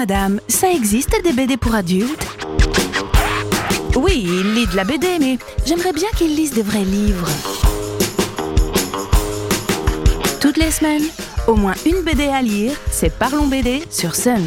madame, ça existe des BD pour adultes? Oui, il lit de la BD, mais j'aimerais bien qu'il lise des vrais livres. Toutes les semaines, au moins une BD à lire, c'est Parlons BD sur Sun.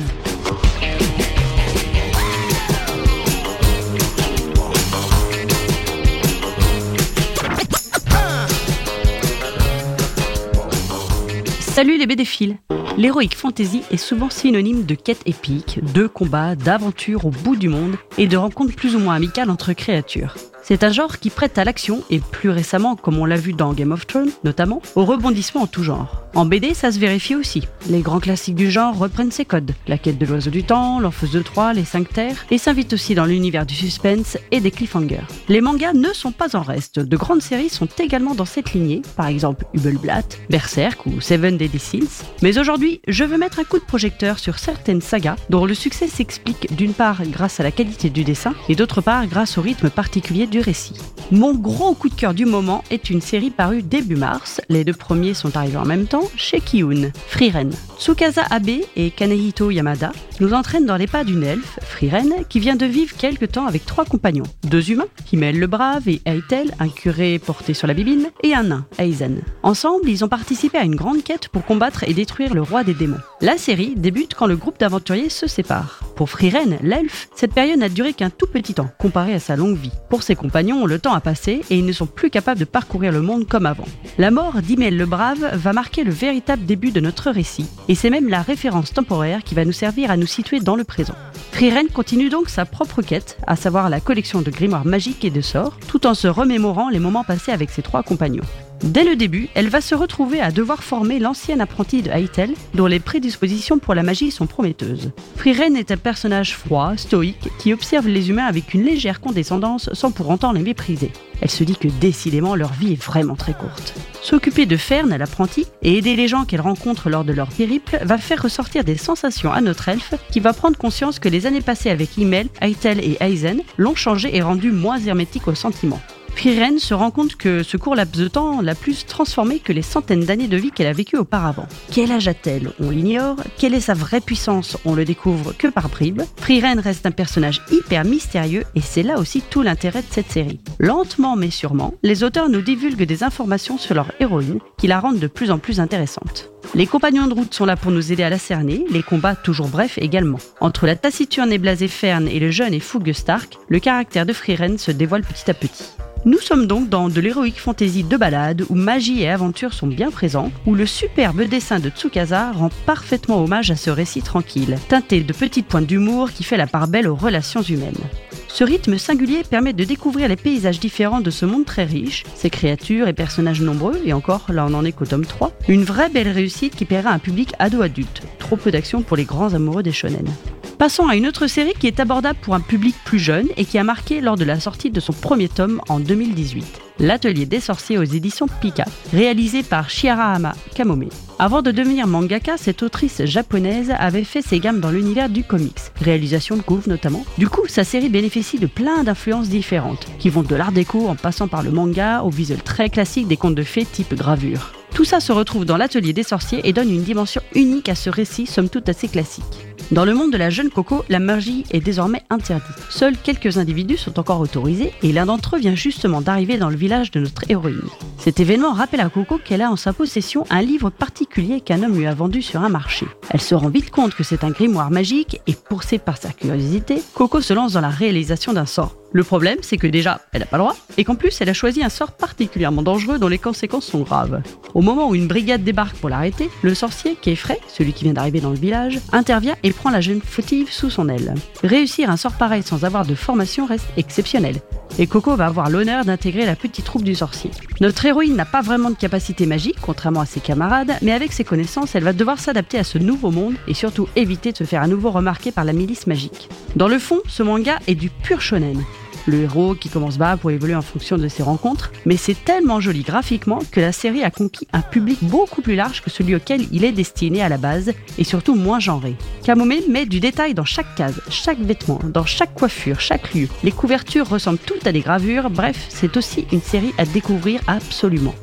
Salut les BD-Philes L'héroïque fantasy est souvent synonyme de quête épique, de combats, d'aventures au bout du monde et de rencontres plus ou moins amicales entre créatures. C'est un genre qui prête à l'action et plus récemment, comme on l'a vu dans Game of Thrones notamment, au rebondissement en tout genre. En BD, ça se vérifie aussi. Les grands classiques du genre reprennent ses codes. La quête de l'oiseau du temps, l'enfeuse de Troie, les cinq terres, et s'invitent aussi dans l'univers du suspense et des cliffhangers. Les mangas ne sont pas en reste. De grandes séries sont également dans cette lignée, par exemple Hubelblatt, Berserk ou Seven Deadly Sins. Mais aujourd'hui, je veux mettre un coup de projecteur sur certaines sagas dont le succès s'explique d'une part grâce à la qualité du dessin et d'autre part grâce au rythme particulier récit. Mon gros coup de cœur du moment est une série parue début mars. Les deux premiers sont arrivés en même temps chez Kiyun, Frieren. Tsukasa Abe et Kanehito Yamada nous entraînent dans les pas d'une elfe, Frieren, qui vient de vivre quelque temps avec trois compagnons. Deux humains, Himmel le Brave et Eitel, un curé porté sur la bibine, et un nain, Aizen. Ensemble, ils ont participé à une grande quête pour combattre et détruire le roi des démons. La série débute quand le groupe d'aventuriers se sépare. Pour Frieren, l'elfe, cette période n'a duré qu'un tout petit temps, comparé à sa longue vie. Pour ses compagnons, le temps a passé et ils ne sont plus capables de parcourir le monde comme avant. La mort d'Imel le Brave va marquer le véritable début de notre récit, et c'est même la référence temporaire qui va nous servir à nous situer dans le présent. Frieren continue donc sa propre quête, à savoir la collection de grimoires magiques et de sorts, tout en se remémorant les moments passés avec ses trois compagnons. Dès le début, elle va se retrouver à devoir former l'ancienne apprentie de Heitel, dont les prédispositions pour la magie sont prometteuses. Frieren est un personnage froid, stoïque, qui observe les humains avec une légère condescendance sans pour autant les mépriser. Elle se dit que décidément leur vie est vraiment très courte. S'occuper de Fern, l'apprentie, et aider les gens qu'elle rencontre lors de leur périple va faire ressortir des sensations à notre elfe qui va prendre conscience que les années passées avec Himmel, Heitel et Aizen l'ont changé et rendu moins hermétique aux sentiments. Frieren se rend compte que ce court laps de temps l'a plus transformée que les centaines d'années de vie qu'elle a vécues auparavant. Quel âge a-t-elle? On l'ignore. Quelle est sa vraie puissance? On le découvre que par bribes. Frieren reste un personnage hyper mystérieux et c'est là aussi tout l'intérêt de cette série. Lentement mais sûrement, les auteurs nous divulguent des informations sur leur héroïne qui la rendent de plus en plus intéressante. Les compagnons de route sont là pour nous aider à la cerner, les combats toujours brefs également. Entre la taciturne et blasée Fern et le jeune et fougueux Stark, le caractère de Frieren se dévoile petit à petit. Nous sommes donc dans de l'héroïque fantasy de balade où magie et aventure sont bien présents, où le superbe dessin de Tsukasa rend parfaitement hommage à ce récit tranquille, teinté de petites pointes d'humour qui fait la part belle aux relations humaines. Ce rythme singulier permet de découvrir les paysages différents de ce monde très riche, ses créatures et personnages nombreux, et encore, là on n'en est qu'au tome 3, une vraie belle réussite qui plaira à un public ado-adulte. Trop peu d'action pour les grands amoureux des shonen. Passons à une autre série qui est abordable pour un public plus jeune et qui a marqué lors de la sortie de son premier tome en 2018. L'Atelier des sorciers aux éditions Pika, réalisé par Shiarahama Kamome. Avant de devenir mangaka, cette autrice japonaise avait fait ses gammes dans l'univers du comics, réalisation de couve notamment. Du coup, sa série bénéficie de plein d'influences différentes, qui vont de l'art déco en passant par le manga au visuel très classique des contes de fées type gravure. Tout ça se retrouve dans l'Atelier des sorciers et donne une dimension unique à ce récit, somme toute assez classique. Dans le monde de la jeune Coco, la magie est désormais interdite. Seuls quelques individus sont encore autorisés et l'un d'entre eux vient justement d'arriver dans le village de notre héroïne. Cet événement rappelle à Coco qu'elle a en sa possession un livre particulier qu'un homme lui a vendu sur un marché. Elle se rend vite compte que c'est un grimoire magique et poussée par sa curiosité, Coco se lance dans la réalisation d'un sort. Le problème, c'est que déjà, elle n'a pas le droit, et qu'en plus, elle a choisi un sort particulièrement dangereux dont les conséquences sont graves. Au moment où une brigade débarque pour l'arrêter, le sorcier, qui celui qui vient d'arriver dans le village, intervient et prend la jeune fautive sous son aile. Réussir un sort pareil sans avoir de formation reste exceptionnel. Et Coco va avoir l'honneur d'intégrer la petite troupe du sorcier. Notre héroïne n'a pas vraiment de capacité magique, contrairement à ses camarades, mais avec ses connaissances, elle va devoir s'adapter à ce nouveau monde et surtout éviter de se faire à nouveau remarquer par la milice magique. Dans le fond, ce manga est du pur shonen le héros qui commence bas pour évoluer en fonction de ses rencontres, mais c'est tellement joli graphiquement que la série a conquis un public beaucoup plus large que celui auquel il est destiné à la base, et surtout moins genré. Kamome met du détail dans chaque case, chaque vêtement, dans chaque coiffure, chaque lieu. Les couvertures ressemblent toutes à des gravures, bref, c'est aussi une série à découvrir absolument.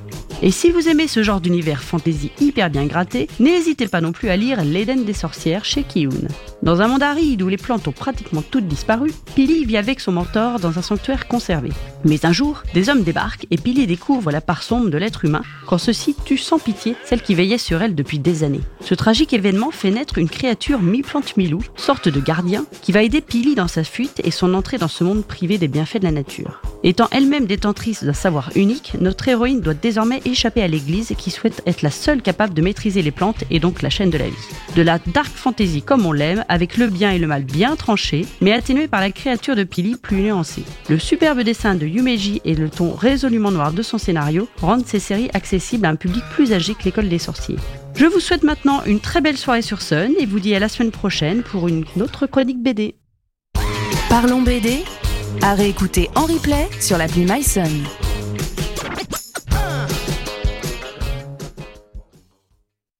Et si vous aimez ce genre d'univers fantasy hyper bien gratté, n'hésitez pas non plus à lire L'Éden des sorcières chez Kiyun. Dans un monde aride où les plantes ont pratiquement toutes disparu, Pili vit avec son mentor dans un sanctuaire conservé. Mais un jour, des hommes débarquent et Pili découvre la part sombre de l'être humain quand ceux-ci tue sans pitié celle qui veillait sur elle depuis des années. Ce tragique événement fait naître une créature mi-plante mi-loup, sorte de gardien, qui va aider Pili dans sa fuite et son entrée dans ce monde privé des bienfaits de la nature. Étant elle-même détentrice d'un savoir unique, notre héroïne doit désormais échapper à l'église qui souhaite être la seule capable de maîtriser les plantes et donc la chaîne de la vie. De la dark fantasy comme on l'aime, avec le bien et le mal bien tranchés, mais atténué par la créature de Pili plus nuancée. Le superbe dessin de Yumeji et le ton résolument noir de son scénario rendent ces séries accessibles à un public plus âgé que l'école des sorciers. Je vous souhaite maintenant une très belle soirée sur Sun et vous dis à la semaine prochaine pour une autre chronique BD. Parlons BD à réécouter en replay sur l'appli MySun.